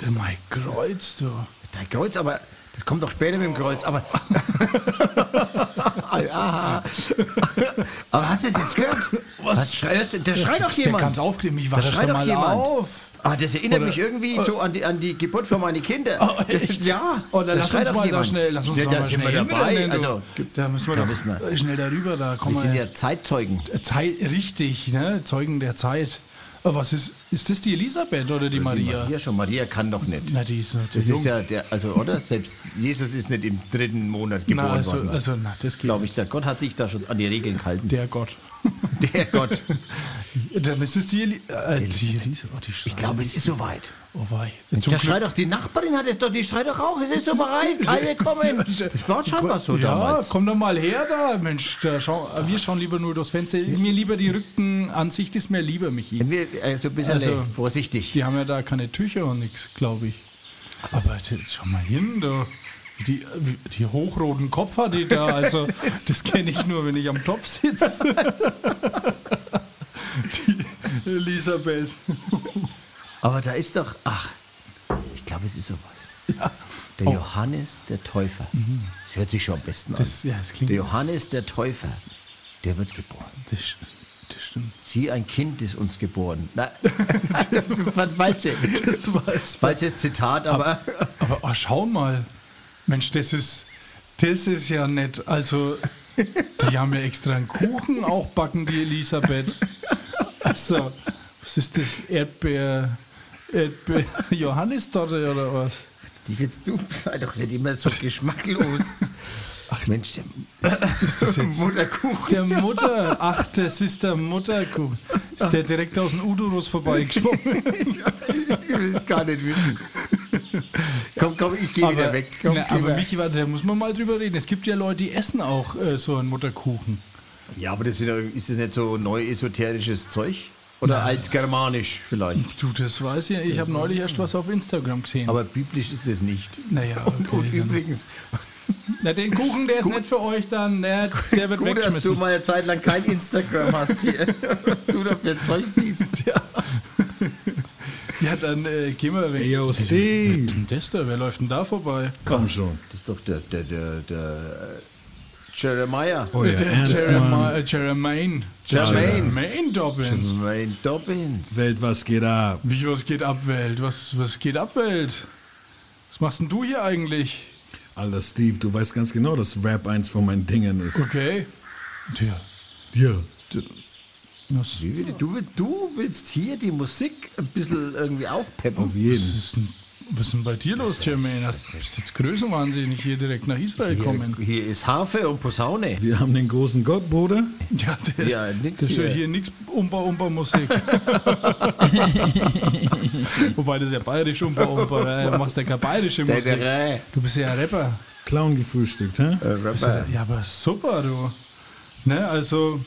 Der Mike Kreuz, du. Dein Kreuz, aber das kommt doch später mit dem Kreuz, aber. Aha. aber hast du das jetzt gehört? Was schreit, der schreit doch Der jemand. ganz aufgeregt, mich Da wasch schreit doch jemand. auf. Ah, das erinnert Oder- mich irgendwie so an die, an die Geburt von meinen Kindern. Oh, echt? Ja. Oh, dann da lass uns mal da jemand. schnell, lass uns Ja, da mal sind schnell dabei. du. Also, da müssen wir da müssen wir. schnell darüber, da wir kommen sind wir. ja Zeitzeugen. Zeit, richtig, ne? Zeugen der Zeit. Aber was ist, ist das die Elisabeth oder die Maria? Maria schon, Maria kann doch nicht. Na, die ist zu Das jung. ist ja der, also, oder? Selbst Jesus ist nicht im dritten Monat na, geboren also, worden. also, na, das geht Glaube ich, der Gott hat sich da schon an die Regeln gehalten. Der Gott. Der Gott. Dann ist es die, Eli äh, die Elisa. Oh, die Ich glaube, es ist soweit. Oh, wei. Da schreit doch die Nachbarin, hat es doch, die schreit doch auch, es ist so bereit, alle kommen. Das war scheinbar so ja, damals. komm doch mal her da, Mensch. Da schau, wir schauen lieber nur durchs Fenster. Ist mir lieber die Rückenansicht, ist mir lieber, Michi. Also ein bisschen Also- vorsichtig. Die haben ja da keine Tücher und nichts, glaube ich. Aber schau mal hin, da. Die, die hochroten Kopf hat die da, also das kenne ich nur, wenn ich am Topf sitze. Die Elisabeth. Aber da ist doch, ach, ich glaube, es ist sowas. Der Johannes der Täufer. Das hört sich schon am besten an. Das, ja, das klingt. Der Johannes der Täufer, der wird geboren. Das, das stimmt. Sie, ein Kind ist uns geboren. Na, das war falsche. Falsches Zitat, aber Aber oh, schau mal. Mensch, das ist, das ist ja nett. Also, die haben ja extra einen Kuchen auch backen, die Elisabeth. Also, was ist das? Erdbeer, Erdbeer, Johannistorte oder was? die jetzt du sei doch nicht immer so geschmacklos. Ach Mensch, der Ist das jetzt Mutterkuchen. der Mutter? Ach, das ist der Mutterkuchen. Ist der direkt aus dem Udurus vorbeigeschwommen? Ich will es gar nicht wissen. Komm, komm, ich gehe wieder weg. Komm, na, geh aber weg. Michi, warte, da muss man mal drüber reden. Es gibt ja Leute, die essen auch äh, so einen Mutterkuchen. Ja, aber das ja- ist das nicht so neu esoterisches Zeug? Oder altgermanisch vielleicht? Du, das weiß ich. Ich habe neulich erst was auf Instagram gesehen. Aber biblisch ist das nicht. naja, okay, Und, und übrigens, Na, den Kuchen, der ist nicht für euch dann. Der, der wird gut, dass du mal eine Zeit lang kein Instagram hast hier. Was du da für Zeug siehst. Ja. Ja, dann äh, gehen wir weg. Yo, Was ist Steve. denn das da? Wer läuft denn da vorbei? Komm schon. Das ist doch der, der, der, der Jeremiah. Oh ja, ernst, Jeremiah, äh, Jermaine. Jermaine. Jermaine Dobbins. Jermaine Dobbins. Welt, was geht ab? Wie, was geht ab, Welt? Was, was geht ab, Welt? Was machst denn du hier eigentlich? Alter, Steve, du weißt ganz genau, dass Rap eins von meinen Dingen ist. Okay. Tja. Ja. Was, Du, will- du willst hier die Musik ein bisschen irgendwie aufpeppen. Auf was, jeden. ist denn, was ist denn bei dir los, Jermaine? Hast du jetzt größenwahnsinnig hier direkt nach Israel kommen? Hier, hier ist Harfe und Posaune. Wir haben den großen Gott, Bruder. Ja, das, Ja, nix das ist ja hier. hier nichts Umpa-Umpa-Musik. Wobei das ist ja bayerisch Umpa-Umpa. äh, Du machst ja keine bayerische Musik. Du bist ja Rapper. Clown gefrühstückt, hä? äh, Rapper. Ja, aber super, du. Ne, also,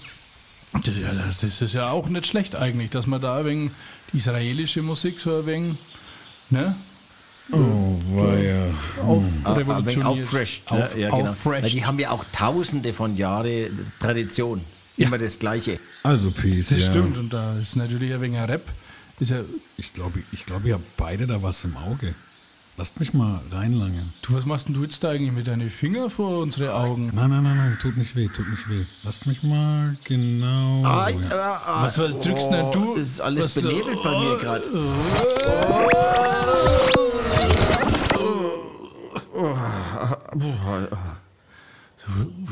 das, ja, das das ist ja auch nicht schlecht eigentlich, dass man da wegen die israelische Musik so ein wenig ne, Oh, war ja. auf Ah, ein wenig revolutioniert. auffresht. Auf, ja, ja, genau. auffresht. Weil die haben ja auch tausende von Jahren Tradition. Immer das Gleiche. Also, Peace, Das ja. stimmt, und da ist natürlich ein wenig Rap. Ist ja, Ich glaube, ich glaub, ihr habt beide da was im Auge. Lasst mich mal reinlangen. du, was machst denn du jetzt da eigentlich mit deinen Fingern vor unsere Augen? Nein, nein, nein, nein, tut nicht weh, tut nicht weh. Lasst mich mal genau. Ah, so, ja. ah, ah, Was, was drückst denn du? Das ist alles benebelt bei mir gerade. Wo, wo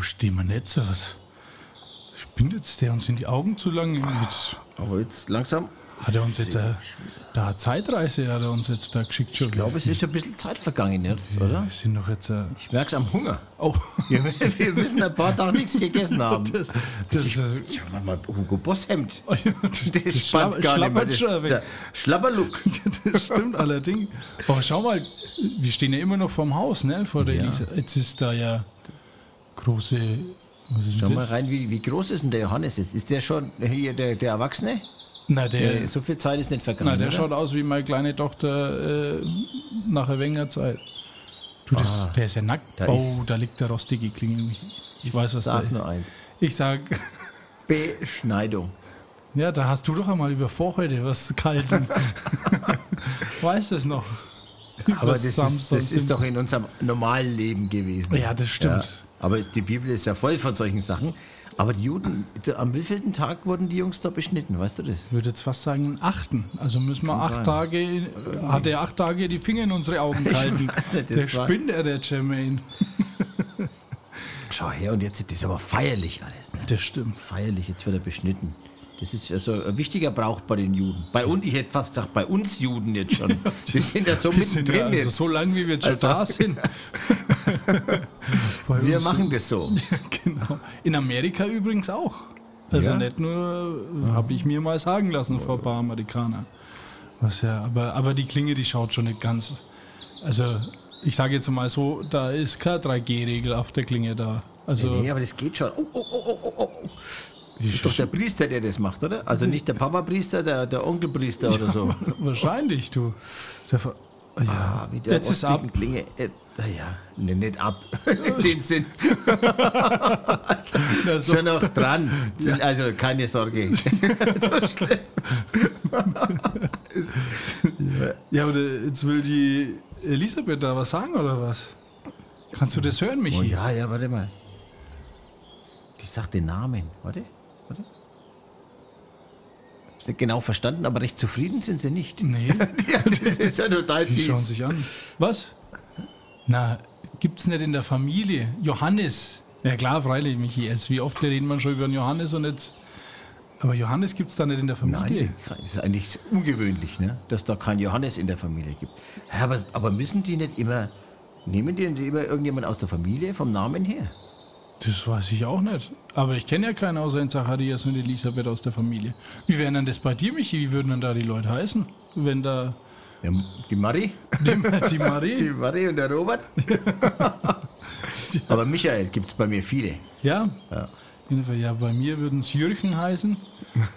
stehen wir jetzt? Was spinnt jetzt der uns in die Augen zu lang? Aber jetzt langsam. Hat er uns jetzt, äh, da hat Zeitreise hat er uns jetzt da geschickt schon. Ich glaube, es ist schon ein bisschen Zeit vergangen jetzt, oder? Wir sind doch jetzt, äh, Ich merke es am Hunger. oh, Wir, wir müssen ein paar Tage nichts gegessen haben. das, das, äh, Schau mal, mal Hugo Boss Hemd. oh das, Das spannt gar nicht mehr. Das, schon weg. der Schlabberlook. Das stimmt allerdings. Aber schau mal, wir stehen ja immer noch vorm Haus, ne? Vor der Ja. Jetzt ist da ja große. Schau mal rein, wie, wie groß ist denn der Johannes jetzt? Ist der schon hier der, der Erwachsene? Na, der, Der, so viel Zeit ist nicht vergangen. na, der oder? schaut aus wie meine kleine Tochter äh, nach einer Wenger Zeit. Du, das, der ist ja nackt. Da oh, ist- da liegt der rostige Klingel. Ich weiß, was da Sag ist. nur eins. Ich sag, Beschneidung. Ja, da hast du doch einmal über Vorhäute was gehalten. weißt du es noch? Aber das, ist, das ist doch in unserem normalen Leben gewesen. Ja, das stimmt. Ja. Aber die Bibel ist ja voll von solchen Sachen. Aber die Juden, am wievielten Tag wurden die Jungs da beschnitten, weißt du das? Ich würde jetzt fast sagen, einen achten. Also müssen wir Kann acht sein. Tage, hat er acht Tage die Finger in unsere Augen gehalten. nicht, der spinnt er, der Jermaine. Schau her, und jetzt ist das aber feierlich alles. Ne? Das stimmt. Feierlich, jetzt wird er beschnitten. Das ist also ein wichtiger Brauch bei den Juden. Bei uns, ich hätte fast gesagt, bei uns Juden jetzt schon. Wir sind ja so mittendrin ja, also jetzt. so lange, wie wir jetzt schon Also- da sind. Wir machen das so. Genau. In Amerika übrigens auch. Also Ja? nicht nur, habe ich mir mal sagen lassen vor ein paar Amerikaner. Was ja, aber, aber die Klinge, die schaut schon nicht ganz. Also, ich sage jetzt mal so, da ist keine 3G-Regel auf der Klinge da. Also, Nee, aber das geht schon. Oh, oh, oh, oh, oh, oh. wie Ist doch der Priester, der das macht, oder? Also nicht der Papa-Priester, der, der Onkelpriester oder so. wahrscheinlich, du. Ja. Ah, wie der Jetzt ist ab. Klinge. Äh, naja, ne, nicht ab. In dem Sinn. Ja, so. Schon noch dran. Also keine Sorge. Ja, aber jetzt will die Elisabeth da was sagen, oder was? Kannst du das hören, Oh Michi? ja, ja, warte mal. Die sagt den Namen. Warte, genau verstanden, aber recht zufrieden sind sie nicht. Nee, Ja, das ist ja total die schauen fies. sich an. Was? Na, gibt's nicht in der Familie. Johannes. Ja klar, freilich, Michi. Jetzt, wie oft reden wir schon über Johannes und jetzt... Aber Johannes gibt's da nicht in der Familie. Nein, das ist eigentlich ungewöhnlich, ne? dass da kein Johannes in der Familie gibt. Aber, aber müssen die nicht immer, nehmen die nicht immer irgendjemand aus der Familie vom Namen her? Das weiß ich auch nicht. Aber ich kenne ja keinen außer den Zacharias und Elisabeth aus der Familie. Wie wären denn das bei dir, Michi? Wie würden denn da die Leute heißen? Wenn da Ja, die Marie? die, die Die Marie... Marie und der Robert? aber Michael gibt es bei mir viele. Ja? Ja. Ja, bei mir würden es Jürgen heißen.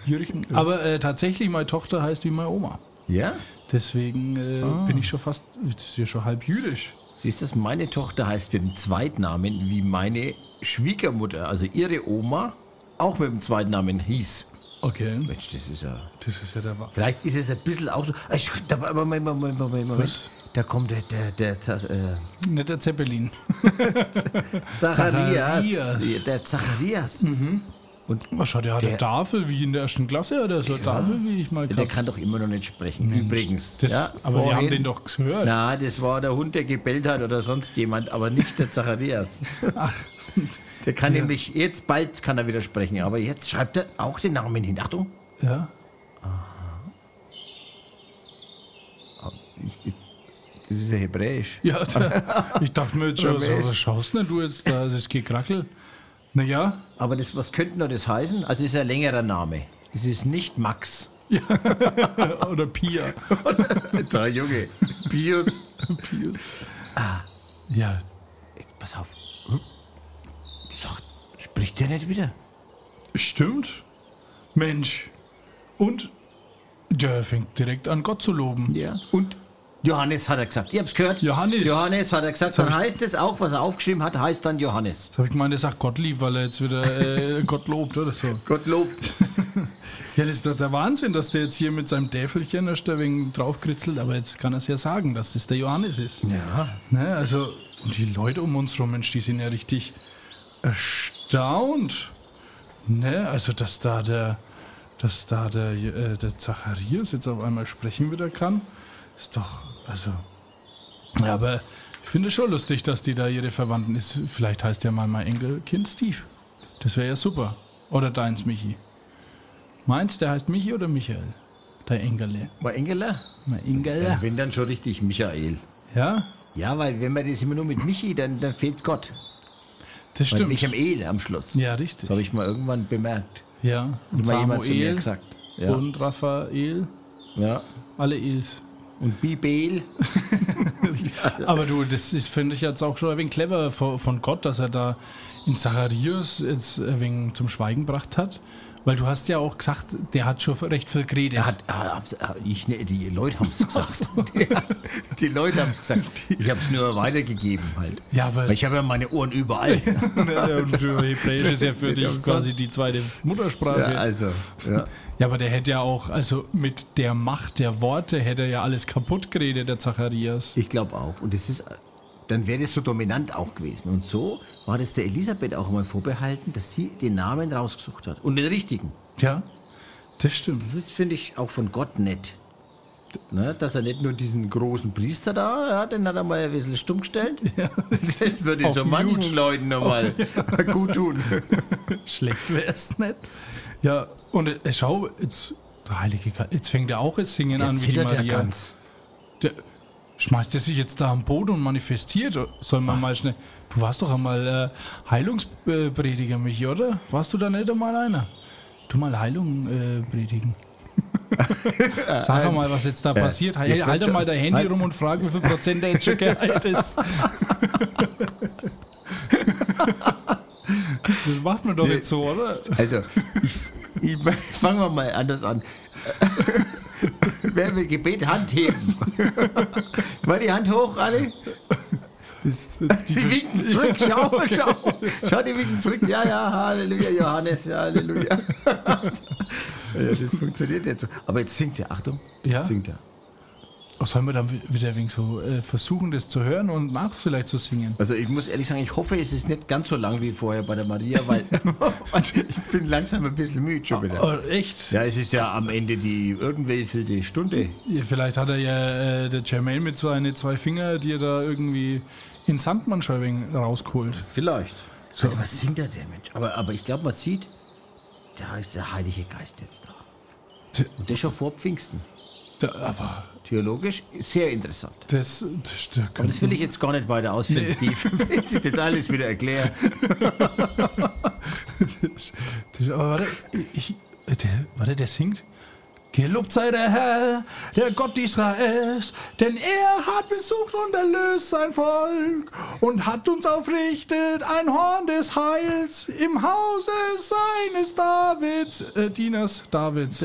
Jürgen. Aber äh, tatsächlich, meine Tochter heißt wie meine Oma. Ja? Deswegen äh, Ah. bin ich schon fast, das ist ja schon halb jüdisch. Siehst du, meine Tochter heißt mit dem Zweitnamen wie meine Schwiegermutter, also ihre Oma, auch mit dem Zweitnamen hieß. Okay. Mensch, das ist ja. Das ist ja der Wa- Vielleicht ist es ein bisschen auch so. Moment, Moment, Moment, Moment. Was? Da kommt der, der, der, Za- äh, Nicht der Zeppelin. Zacharias. Zacharias. Der Zacharias. Und Was hat der? Hat Der- der Tafel wie in der ersten Klasse oder so? Tafel wie ich mal der gehabt kann doch immer noch nicht sprechen. Übrigens. das, ja, Aber wir haben vorhin- den doch gehört. Na, das war der Hund, der gebellt hat oder sonst jemand, aber nicht der Zacharias. Ach, Der kann nämlich, jetzt bald kann er wieder sprechen, aber jetzt schreibt er auch den Namen hin. Achtung. ja. Ich, jetzt, das ist ja hebräisch. Ja, der, ich dachte mir jetzt schon, was? was schaust denn du jetzt da? Das ist gekrackelt. Naja, Aber das, was könnte noch das heißen? Also es ist ein längerer Name. Es ist nicht Max. oder Pia. Der Junge. Pius. Ja, Pass auf. Hm? Sag, spricht der nicht wieder? stimmt. Mensch. Und der fängt direkt an, Gott zu loben. Ja. Und Johannes hat er gesagt. Ihr habt's gehört? Johannes. Johannes hat er gesagt. Dann heißt es auch, was er aufgeschrieben hat, heißt dann Johannes. Jetzt habe ich gemeint, er sagt Gottlieb, weil er jetzt wieder äh, Gott lobt oder so. Gott lobt. Ja, das ist doch der Wahnsinn, dass der jetzt hier mit seinem Täfelchen erst ein wenig draufkritzelt, aber jetzt kann er es ja sagen, dass das der Johannes ist. Ja. Ne, also, und die Leute um uns rum, Mensch, die sind ja richtig erstaunt. Ne, also, dass da der, dass da der, äh, der Zacharias jetzt auf einmal sprechen wieder kann, ist doch, also. Ja, aber ich finde schon lustig, dass die da ihre Verwandten ist. Vielleicht heißt ja mal mein Enkelkind Steve. Das wäre ja super. Oder deins, Michi. Meins, der heißt Michi oder Michael? Der Engele. War Engeler? Mein Engele. Ja. Wenn dann schon richtig Michael. Ja, Ja, weil wenn man das immer nur mit Michi, dann, dann fehlt Gott. das stimmt. nicht am El am Schluss. Ja, richtig. Das habe ich mal irgendwann bemerkt. Ja, und Hat mal jemand zu mir gesagt. Ja. und Raphael, ja. alle Els. Und Bibel. Aber du, das ist, finde ich jetzt auch schon ein wenig clever von, Gott, dass er da in Zacharias jetzt ein wenig zum Schweigen gebracht hat. Weil du hast ja auch gesagt, der hat schon recht viel geredet. Er hat, ich, ne, die Leute haben es gesagt. Ja, die Leute haben es gesagt. Ich habe es nur weitergegeben halt. Ja, weil- Weil ich habe ja meine Ohren überall. und Hebräisch ist ja für dich quasi die zweite Muttersprache. Ja, Ja, also, ja. aber der hätte ja auch, also mit der Macht der Worte hätte er ja alles kaputt geredet, der Zacharias. Ich glaube auch. Und das ist, dann wäre das so dominant auch gewesen. Und so war das der Elisabeth auch mal vorbehalten, dass sie den Namen rausgesucht hat. Und den richtigen. Ja, das stimmt. Das finde ich auch von Gott nett. Ne, dass er nicht nur diesen großen Priester da, ja, den hat er mal ein bisschen stumm gestellt. Das würde so manchen Mute. Leuten nochmal gut tun. Schlecht wäre es nicht. Ja, und äh, schau, jetzt, der Heilige Geist, jetzt fängt er auch das Singen Der an wie die zittert ja Maria. ganz. Schmeißt er sich jetzt da am Boden und manifestiert? Soll man mal schnell. Du warst doch einmal äh, Heilungsprediger, Michi, oder? Warst du da nicht einmal einer? Du mal Heilung äh, predigen. Sag mal, was jetzt da passiert. Hey, jetzt halt doch mal dein Handy halt. rum und frag, wie viel Prozent der jetzt schon geheilt ist. das macht man doch nicht so, oder? Also, ich, ich fangen wir mal anders an. Wer will Gebet Hand heben? Mal die Hand hoch, alle. Sie winken zurück, schau, schau. Schau, die winken zurück. Ja, ja, Halleluja, Johannes, ja, Halleluja. Ja, das funktioniert jetzt so. Aber jetzt singt er, Achtung. Jetzt Ja? singt er. Sollen wir dann wieder wegen so äh, versuchen, das zu hören und nach vielleicht zu singen? Also ich muss ehrlich sagen, ich hoffe, es ist nicht ganz so lang wie vorher bei der Maria, weil ich bin langsam ein bisschen müde schon wieder. Oh, echt? Ja, es ist ja am Ende die irgendwelche Stunde. Ja, vielleicht hat er ja äh, der Jermaine mit so eine zwei Finger, die er da irgendwie in Sandmannscheiben rausgeholt. Vielleicht. Also, was singt da der Mensch? Aber, aber ich glaube, man sieht, da ist der Heilige Geist jetzt da. Und das schon vor Pfingsten. Da, aber Theologisch sehr interessant. das, das, das, Aber das will ich jetzt gar nicht weiter ausführen, Steve. Wenn ich das alles wieder erkläre. das, aber warte, ich, der, warte, der singt. Gelobt sei der Herr, der Gott Israels, denn er hat besucht und erlöst sein Volk und hat uns aufrichtet ein Horn des Heils im Hause seines Davids, äh, Dieners Davids.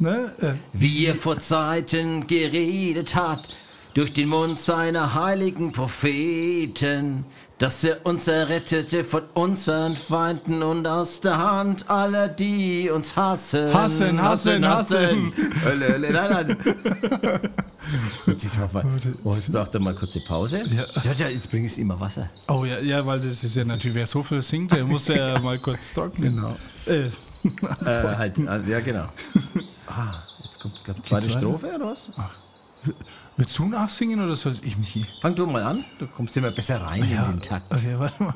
Ne? Äh, Wie er vor Zeiten geredet hat, durch den Mund seiner heiligen Propheten, dass er uns errettete von unseren Feinden und aus der Hand aller, die uns hassen. Hassen, hassen, hassen. Hölle, Hölle, nein, nein. Das war mal, oh, jetzt braucht er mal kurze Pause. Ja. Ja, jetzt bringe ich immer Wasser. Oh ja, ja, weil das ist ja natürlich, wer so viel singt, der muss ja mal kurz trocknen. Genau. Äh, Äh, halt, also, ja, genau. Ah, jetzt kommt, glaub, zweite weiter? Strophe oder was? willst du nachsingen oder soll ich, Michi? Fang du mal an, du kommst immer besser rein in den Takt. Okay, warte mal.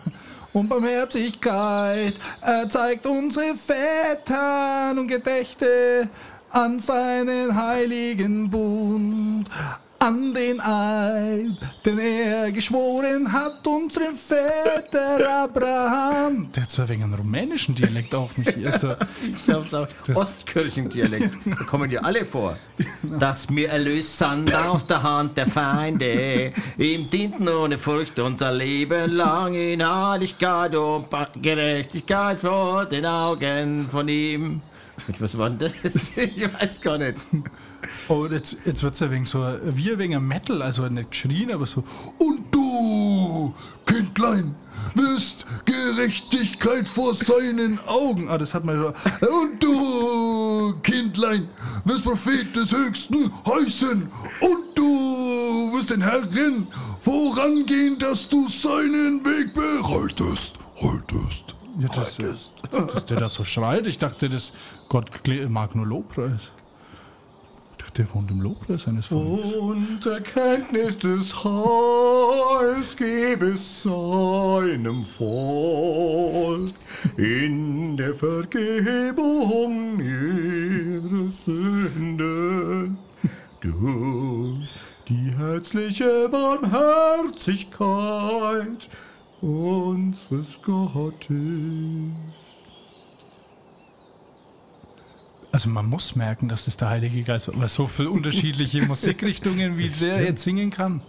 Und Barmherzigkeit, er zeigt unsere Väter und Gedächte an seinen heiligen Bund, an den Eid, den er geschworen hat, unserem Väter Abraham. Der hat so ein wenig einen rumänischen Dialekt auch, Michi. Also, Ich glaube, auch Ostkirchendialekt. Da kommen ja alle vor. Dass mir erlöst sind aus der Hand der Feinde. Ihm dienten ohne Furcht unser Leben lang in Heiligkeit und Gerechtigkeit vor den Augen von ihm. Und was war denn das? Ich weiß gar nicht. Oh, jetzt, jetzt wird es ja wegen so, wie ein wenig Metal, also nicht geschrien, aber so. Und du, Kindlein, wirst Gerechtigkeit vor seinen Augen. Ah, das hat man so. Und du, Kindlein, wirst Prophet des Höchsten heißen. Und du wirst den Herren vorangehen, dass du seinen Weg bereitest. Haltest. Ja, das, dass der da so schreit. Ich dachte, das Gott mag nur Lobpreis. Der wohnt im Lobpreis eines Volkes. Und Erkenntnis des Heils gebe seinem Volk in der Vergebung ihrer Sünden durch die herzliche Barmherzigkeit unseres Gottes. Also man muss merken, dass das der Heilige Geist war, weil so viele unterschiedliche Musikrichtungen, wie der jetzt singen kann.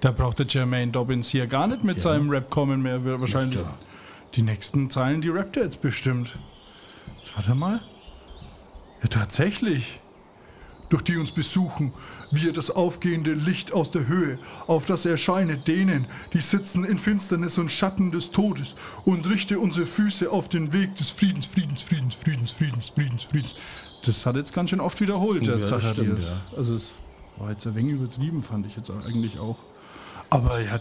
Da braucht der Jermaine Dobbins hier gar nicht mit seinem Rap kommen mehr. Wahrscheinlich die nächsten Zeilen, die rappt er jetzt bestimmt. Jetzt warte mal. Ja, tatsächlich. Durch die uns besuchen, wir das aufgehende Licht aus der Höhe, auf das erscheine denen, die sitzen in Finsternis und Schatten des Todes, und richte unsere Füße auf den Weg des Friedens, Friedens, Friedens, Friedens, Friedens, Friedens, Friedens. Das hat jetzt ganz schön oft wiederholt, der Ja, das Zacharias. stimmt, ja. Also es war jetzt ein wenig übertrieben, fand ich jetzt eigentlich auch. Aber ja,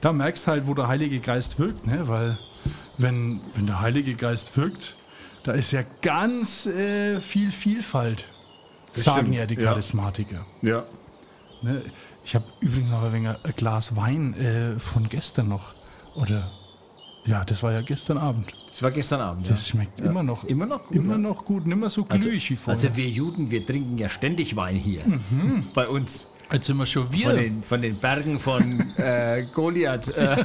da merkst halt, wo der Heilige Geist wirkt, ne? Weil wenn, wenn der Heilige Geist wirkt, da ist ja ganz äh, viel Vielfalt, sagen stimmt, ja die. Charismatiker. Ja. Ne? Ich habe übrigens noch ein wenig ein Glas Wein äh, von gestern noch. Oder ja, das war ja gestern Abend. Das war gestern Abend, ja. Das schmeckt immer noch. Immer noch gut, Immer ja. noch gut, nicht mehr so glühig wie vorher. Also wir Juden, wir trinken ja ständig Wein hier. Bei uns. Jetzt sind wir schon wir. Von den, von den Bergen von äh, Goliath. Äh,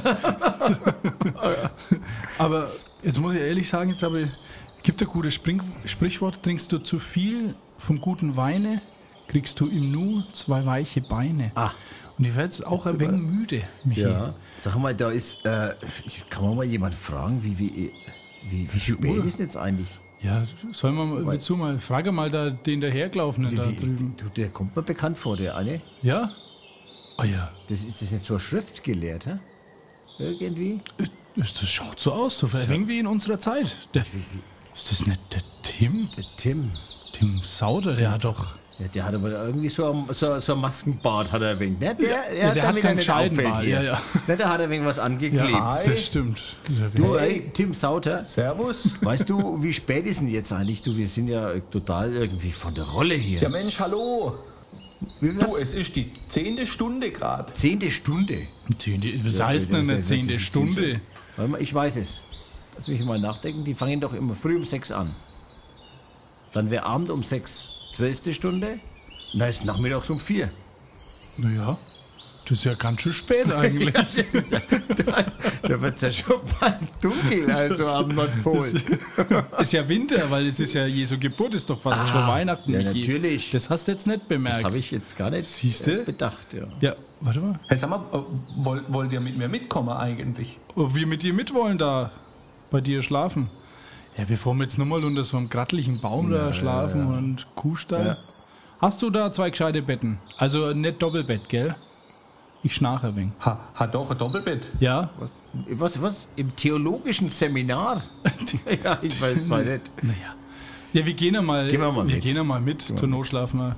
Aber jetzt muss ich ehrlich sagen, jetzt habe ich, gibt ein gutes Spring, Sprichwort, trinkst du zu viel vom guten Weine, kriegst du im Nu zwei weiche Beine. Ah. Und ich werde jetzt auch ein wenig müde, Michi. ja. Sag mal, da ist, äh, kann man mal jemand fragen, wie, wie, wie, wie spät Uhr? ist denn jetzt eigentlich? Ja, sollen wir mal, willst du mal, frage mal da, den dahergelaufenen da drüben. du, der kommt mir bekannt vor, der eine. Ja? Ah ja, Das ist das nicht so schriftgelehrt, hä? Irgendwie? das, das schaut so aus, so ein wenig wie in unserer Zeit. Der, ist das nicht der Tim? Der Tim. Tim Sauter, der hat doch... Ja, der hat aber irgendwie so, ein- so, so Maskenbart, hat er wenig. Ne? Der, Ja, der hat damit er keinen Scheidenbart, ja, ja. Ne, da hat er wegen was angeklebt. das stimmt. Du, ey, Tim Sauter, Servus. weißt du, wie spät ist denn jetzt eigentlich? Du, wir sind ja total irgendwie von der Rolle hier. Ja Mensch, hallo. Wie Du, es ist die zehnte Stunde gerade. Zehnte Stunde. Zehnte, was Ja, heißt denn eine zehnte Stunde? Warte mal, ich weiß es. Lass mich mal nachdenken. Die fangen doch immer früh um sechs an. Dann wäre Abend um sechs, zwölfte Stunde. Und dann ist nachmittags um vier. Naja, das ist ja ganz schön spät eigentlich. da da wird es ja schon bald dunkel, also am Nordpol. ist ja Winter, weil es ist ja Jesu Geburt, ist doch fast schon Weihnachten. ja, Michi. natürlich. Das hast du jetzt nicht Das bemerkt. habe ich jetzt gar nicht Siehste? äh, bedacht. Ja. ja, warte mal. Hey, sag mal, äh, wollt, wollt ihr mit mir mitkommen eigentlich? Ob wir mit dir mitwollen da bei dir schlafen. Ja, bevor wir jetzt nochmal unter so einem gratteligen Baum da schlafen und Kuhstall. Hast du da zwei gescheite Betten? Also nicht Doppelbett, gell? Ich schnarche ein wenig. Ha, hat doch ein Doppelbett. Ja? Was, was, was? Im theologischen Seminar? ja, ich weiß mal nicht. Naja. Ja, wir gehen ja mal, Gehen wir mal mit. gehen ja mal mit. Zur Not schlafen wir.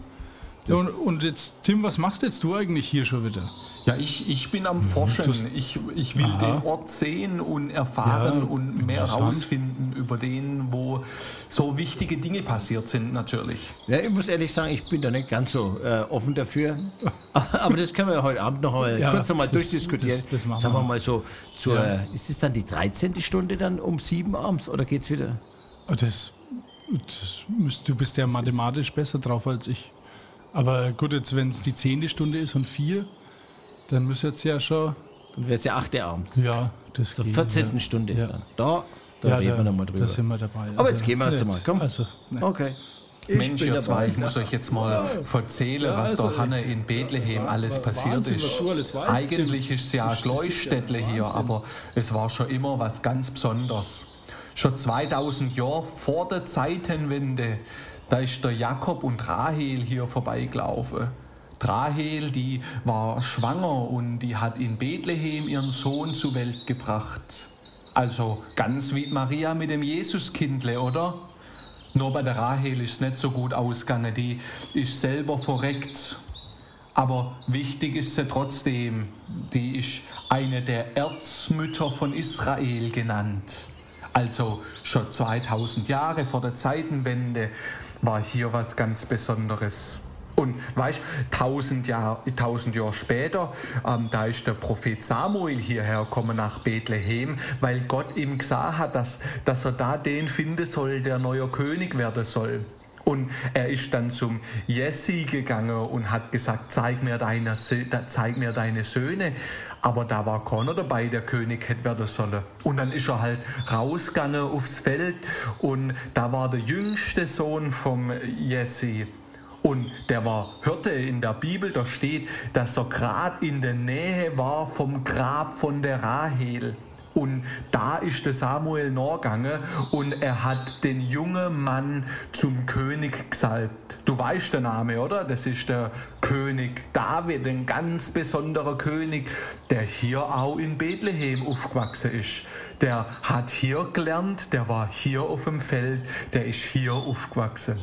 Ja, und, und jetzt, Tim, was machst jetzt du eigentlich hier schon wieder? Ja, ich, ich bin am Forschen. Ich, ich will den Ort sehen und erfahren Ja, und mehr interessant. rausfinden über den, wo so wichtige Dinge passiert sind, natürlich. Ja, ich muss ehrlich sagen, ich bin da nicht ganz so äh, offen dafür. Aber das können wir heute Abend noch mal Ja, kurz noch mal das- durchdiskutieren. das- das machen Sagen wir wir. mal so, zur, Ja. ist es dann die 13. Stunde dann um sieben abends oder geht's wieder? Oh, Das, das müsst, du bist ja mathematisch besser drauf als ich. Aber gut, jetzt wenn es die zehnte Stunde ist und vier, dann müsste jetzt ja schon. Dann wäre es ja 8. abends. Ja, das Zur geht, 14. Ja. Stunde. Ja. Da, da Ja, reden da, wir nochmal Da drüber. sind wir dabei. Aber jetzt gehen wir erst einmal, komm. Also, ne. Okay. Ich Mensch, ihr zwei, ich muss euch jetzt mal erzählen, was also, der Hanne in Bethlehem alles passiert Wahnsinn, ist. alles Eigentlich ist es ja Gläustädtle hier, aber es war schon immer was ganz Besonderes. Schon 2000 Jahre vor der Zeitenwende, da ist der Jakob und Rahel hier vorbeigelaufen. Rahel, die war schwanger und die hat in Bethlehem ihren Sohn zur Welt gebracht. Also ganz wie Maria mit dem Jesuskindle, oder? Nur bei der Rahel ist nicht so gut ausgegangen, die ist selber verreckt. Aber wichtig ist sie trotzdem, die ist eine der Erzmütter von Israel genannt. Also schon 2000 Jahre vor der Zeitenwende war hier was ganz Besonderes. Und weißt, 1000 Jahre, 1000 Jahre später, ähm, da ist der Prophet Samuel hierher gekommen nach Bethlehem, weil Gott ihm gesagt hat, dass, dass er da den finden soll, der neuer König werden soll. Und er ist dann zum Jesse gegangen und hat gesagt, zeig mir deine, zeig mir deine Söhne. Aber da war keiner dabei, der König hätte werden sollen. Und dann ist er halt rausgegangen aufs Feld und da war der jüngste Sohn vom Jesse. Und der war Hirte in der Bibel, da steht, dass er gerade in der Nähe war vom Grab von der Rahel. Und da ist der Samuel nachgegangen und er hat den jungen Mann zum König gesalbt. Du weißt den Name, oder? Das ist der König David, ein ganz besonderer König, der hier auch in Bethlehem aufgewachsen ist. Der hat hier gelernt, der war hier auf dem Feld, der ist hier aufgewachsen.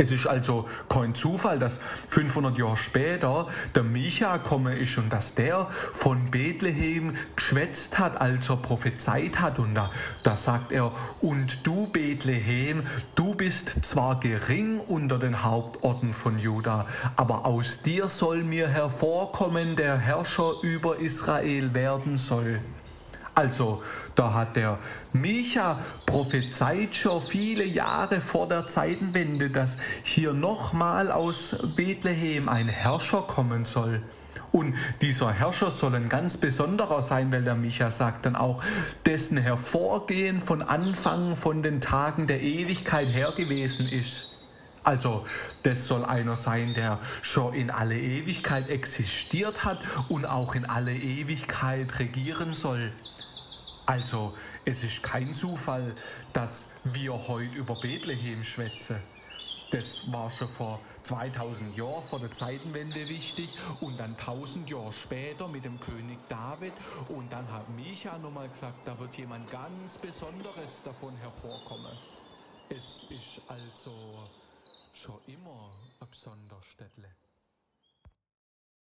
Es ist also kein Zufall, dass 500 Jahre später der Micha gekommen ist und dass der von Bethlehem geschwätzt hat, als er prophezeit hat. Und da, da sagt er, und du Bethlehem, du bist zwar gering unter den Hauptorten von Juda, aber aus dir soll mir hervorkommen, der Herrscher über Israel werden soll. Also, da hat der Micha prophezeit schon viele Jahre vor der Zeitenwende, dass hier nochmal aus Bethlehem ein Herrscher kommen soll. Und dieser Herrscher soll ein ganz besonderer sein, weil der Micha sagt dann auch, dessen Hervorgehen von Anfang von den Tagen der Ewigkeit her gewesen ist. Also, das soll einer sein, der schon in alle Ewigkeit existiert hat und auch in alle Ewigkeit regieren soll. Also, es ist kein Zufall, dass wir heute über Bethlehem schwätzen. Das war schon vor 2000 Jahren vor der Zeitenwende wichtig und dann 1000 Jahre später mit dem König David und dann hat Micha nochmal gesagt, da wird jemand ganz Besonderes davon hervorkommen. Es ist also schon immer ein besonderes.